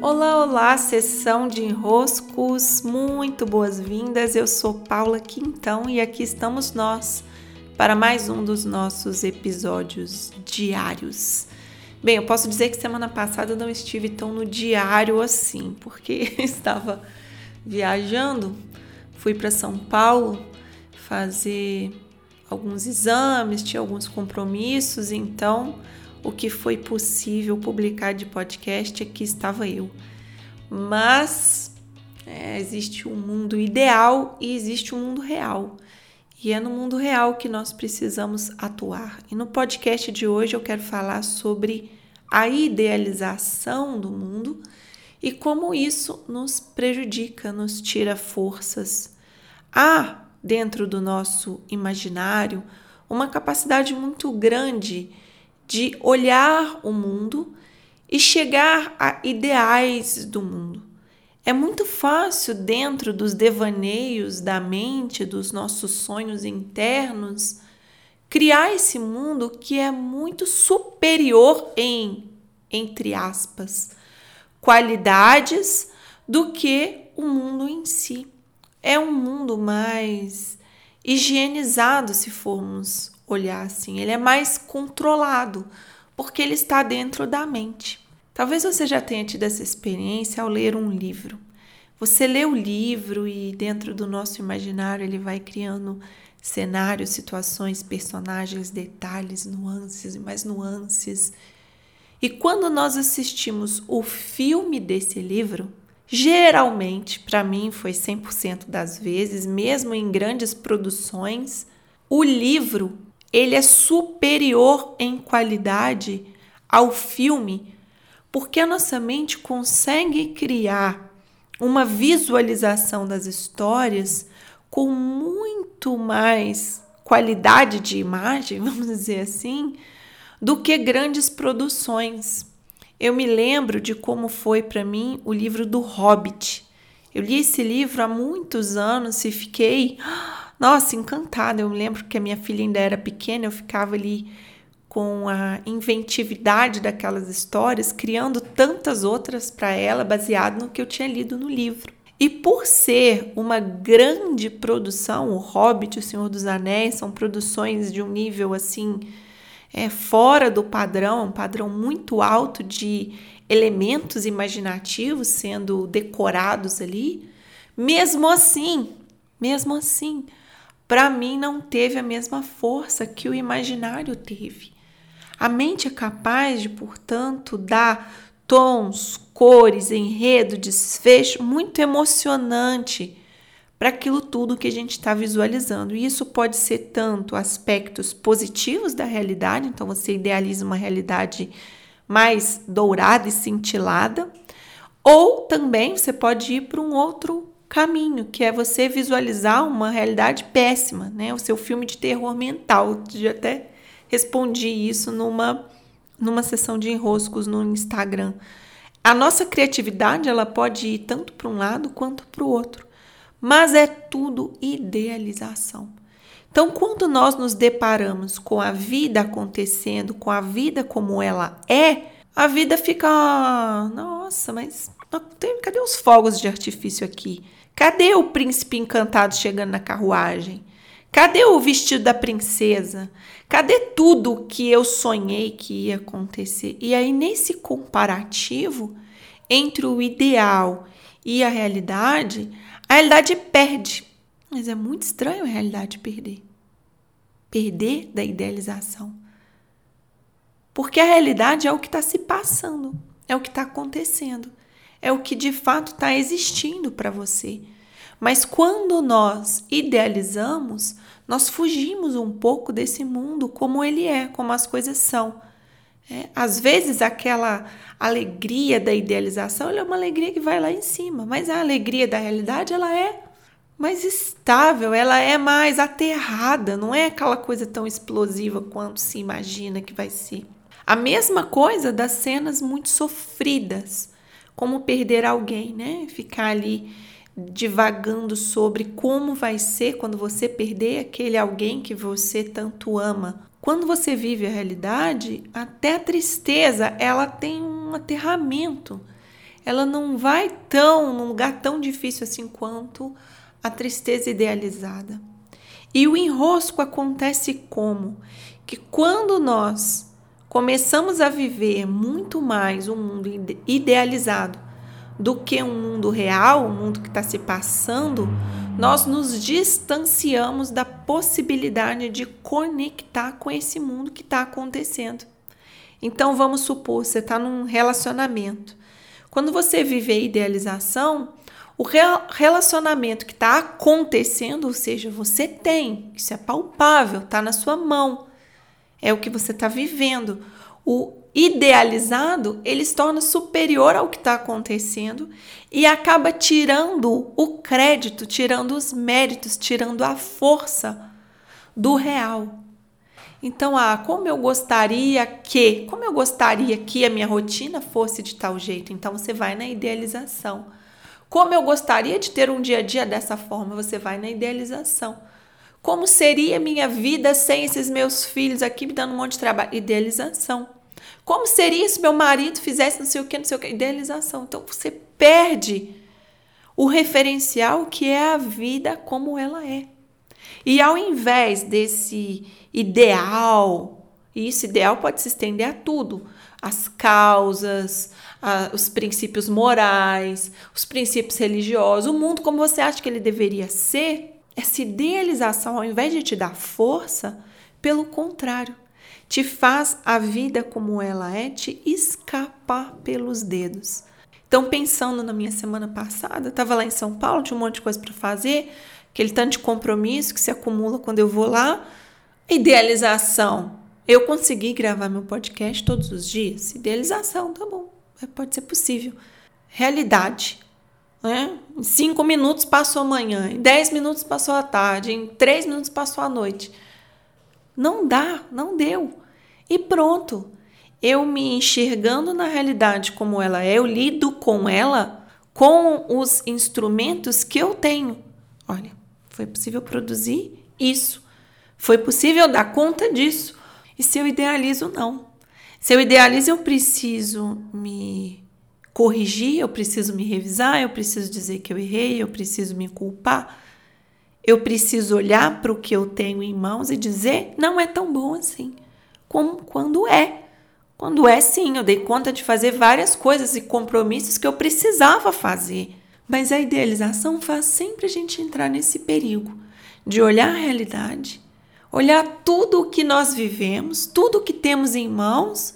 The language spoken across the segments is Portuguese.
Olá, olá, sessão de enroscos, muito boas-vindas. Eu sou Paula Quintão e aqui estamos nós para mais um dos nossos episódios diários. Bem, eu posso dizer que semana passada eu não estive tão no diário assim, porque estava viajando, fui para São Paulo fazer alguns exames, tinha alguns compromissos, então o que foi possível publicar de podcast, aqui estava eu. Mas é, existe um mundo ideal e existe um mundo real. E é no mundo real que nós precisamos atuar. E no podcast de hoje eu quero falar sobre a idealização do mundo e como isso nos prejudica, nos tira forças. Há dentro do nosso imaginário uma capacidade muito grande de olhar o mundo e chegar a ideais do mundo. É muito fácil, dentro dos devaneios da mente, dos nossos sonhos internos, criar esse mundo que é muito superior em, entre aspas, qualidades do que o mundo em si. É um mundo mais higienizado, se formos olhar assim. Ele é mais controlado, porque ele está dentro da mente. Talvez você já tenha tido essa experiência ao ler um livro. Você lê o livro e dentro do nosso imaginário ele vai criando cenários, situações, personagens, detalhes, nuances e mais nuances. E quando nós assistimos o filme desse livro, geralmente, para mim foi 100% das vezes, mesmo em grandes produções, o livro ele é superior em qualidade ao filme, porque a nossa mente consegue criar uma visualização das histórias com muito mais qualidade de imagem, vamos dizer assim, do que grandes produções. Eu me lembro de como foi para mim o livro do Hobbit. Eu li esse livro há muitos anos e fiquei nossa, encantada. Eu me lembro que a minha filha ainda era pequena, eu ficava ali com a inventividade daquelas histórias, criando tantas outras para ela, baseado no que eu tinha lido no livro. E por ser uma grande produção, o Hobbit, o Senhor dos Anéis, são produções de um nível assim é, fora do padrão, um padrão muito alto de elementos imaginativos sendo decorados ali. Mesmo assim, mesmo assim, para mim não teve a mesma força que o imaginário teve. A mente é capaz de, portanto, dar tons, cores, enredo, desfecho muito emocionante para aquilo tudo que a gente está visualizando. E isso pode ser tanto aspectos positivos da realidade, então você idealiza uma realidade mais dourada e cintilada, ou também você pode ir para um outro caminho, que é você visualizar uma realidade péssima, né? O seu filme de terror mental. Eu até respondi isso numa numa sessão de enroscos no Instagram. A nossa criatividade, ela pode ir tanto para um lado quanto para o outro, mas é tudo idealização. Então, quando nós nos deparamos com a vida acontecendo, com a vida como ela é, a vida fica, nossa, mas cadê os fogos de artifício aqui? Cadê o príncipe encantado chegando na carruagem? Cadê o vestido da princesa? Cadê tudo que eu sonhei que ia acontecer? E aí, nesse comparativo entre o ideal e a realidade, a realidade perde. Mas é muito estranho a realidade perder. Perder da idealização. Porque a realidade é o que está se passando, é o que está acontecendo é o que de fato está existindo para você. Mas quando nós idealizamos, nós fugimos um pouco desse mundo como ele é, como as coisas são. É, às vezes aquela alegria da idealização é uma alegria que vai lá em cima, mas a alegria da realidade ela é mais estável, ela é mais aterrada, não é aquela coisa tão explosiva quanto se imagina que vai ser. A mesma coisa das cenas muito sofridas como perder alguém, né? Ficar ali divagando sobre como vai ser quando você perder aquele alguém que você tanto ama. Quando você vive a realidade, até a tristeza, ela tem um aterramento. ela não vai tão num lugar tão difícil assim quanto a tristeza idealizada. E o enrosco acontece como? Que quando nós começamos a viver muito mais um mundo idealizado do que um mundo real, um mundo que está se passando, nós nos distanciamos da possibilidade de conectar com esse mundo que está acontecendo. Então vamos supor, você está num relacionamento. Quando você vive a idealização, o relacionamento que está acontecendo, ou seja, você tem, isso é palpável, está na sua mão, é o que você está vivendo. O idealizado, ele se torna superior ao que está acontecendo e acaba tirando o crédito, tirando os méritos, tirando a força do real. Então, ah, como eu gostaria que, como eu gostaria que a minha rotina fosse de tal jeito. Então, você vai na idealização. Como eu gostaria de ter um dia a dia dessa forma, você vai na idealização. Como seria minha vida sem esses meus filhos aqui me dando um monte de trabalho? Idealização. Como seria se meu marido fizesse não sei o que, não sei o que? Idealização. Então, você perde o referencial que é a vida como ela é. E ao invés desse ideal, e isso ideal pode se estender a tudo, as causas, a, os princípios morais, os princípios religiosos, o mundo como você acha que ele deveria ser, essa idealização, ao invés de te dar força, pelo contrário, te faz a vida como ela é te escapar pelos dedos. Então, pensando na minha semana passada, estava lá em São Paulo, tinha um monte de coisa para fazer, aquele tanto de compromisso que se acumula quando eu vou lá. Idealização. Eu consegui gravar meu podcast todos os dias? Idealização, tá bom. Pode ser possível. Realidade. Né? Em cinco minutos passou a manhã, em dez minutos passou a tarde, em três minutos passou a noite. Não dá, não deu. E pronto. Eu me enxergando na realidade como ela é, eu lido com ela com os instrumentos que eu tenho. Olha, foi possível produzir isso. Foi possível dar conta disso. E se eu idealizo, não. Se eu idealizo, eu preciso me corrigir, eu preciso me revisar, eu preciso dizer que eu errei, eu preciso me culpar. Eu preciso olhar para o que eu tenho em mãos e dizer: não é tão bom assim. Como quando é. Quando é, sim, eu dei conta de fazer várias coisas e compromissos que eu precisava fazer. Mas a idealização faz sempre a gente entrar nesse perigo de olhar a realidade, olhar tudo o que nós vivemos, tudo o que temos em mãos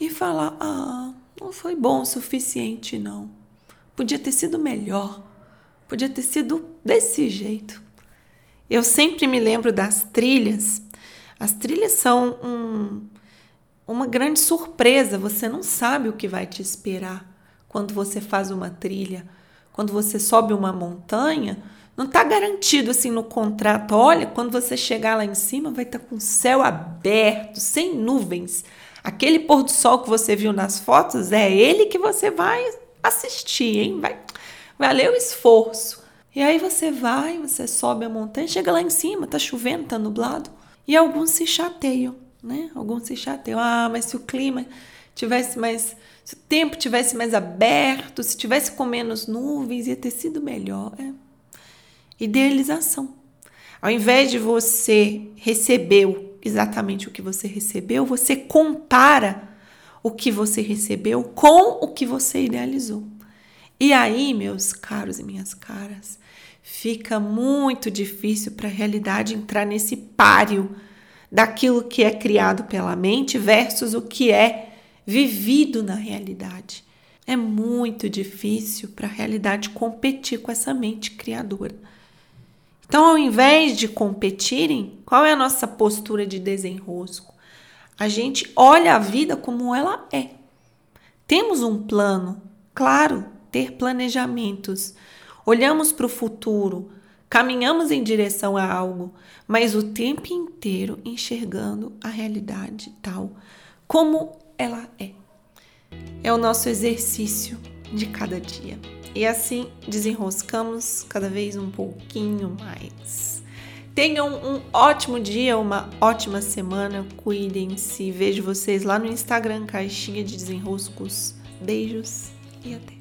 e falar: ah, não foi bom o suficiente, não. Podia ter sido melhor, podia ter sido desse jeito. Eu sempre me lembro das trilhas. As trilhas são um, uma grande surpresa, você não sabe o que vai te esperar quando você faz uma trilha quando você sobe uma montanha, não está garantido assim no contrato. Olha, quando você chegar lá em cima, vai estar tá com o céu aberto, sem nuvens. Aquele pôr do sol que você viu nas fotos é ele que você vai assistir, hein? Vai valer o esforço. E aí você vai, você sobe a montanha, chega lá em cima, tá chovendo, tá nublado, e alguns se chateiam, né? Alguns se chateiam. Ah, mas se o clima tivesse mais se o tempo tivesse mais aberto, se tivesse com menos nuvens, ia ter sido melhor. É. Idealização. Ao invés de você receber exatamente o que você recebeu, você compara o que você recebeu com o que você idealizou. E aí, meus caros e minhas caras, fica muito difícil para a realidade entrar nesse páreo daquilo que é criado pela mente versus o que é vivido na realidade. É muito difícil para a realidade competir com essa mente criadora. Então, ao invés de competirem, qual é a nossa postura de desenrosco? A gente olha a vida como ela é. Temos um plano, claro, ter planejamentos. Olhamos para o futuro, caminhamos em direção a algo, mas o tempo inteiro enxergando a realidade tal como ela é. É o nosso exercício de cada dia. E assim desenroscamos cada vez um pouquinho mais. Tenham um ótimo dia, uma ótima semana. Cuidem-se. Vejo vocês lá no Instagram, Caixinha de Desenroscos. Beijos e até.